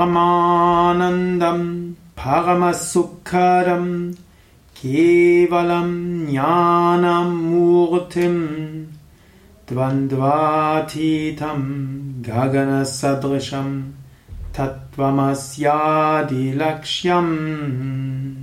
मानन्दम् भगमः केवलम् केवलं ज्ञानं गगनसदृशम् तत्त्वमस्यादिलक्ष्यम् गगनसदृशं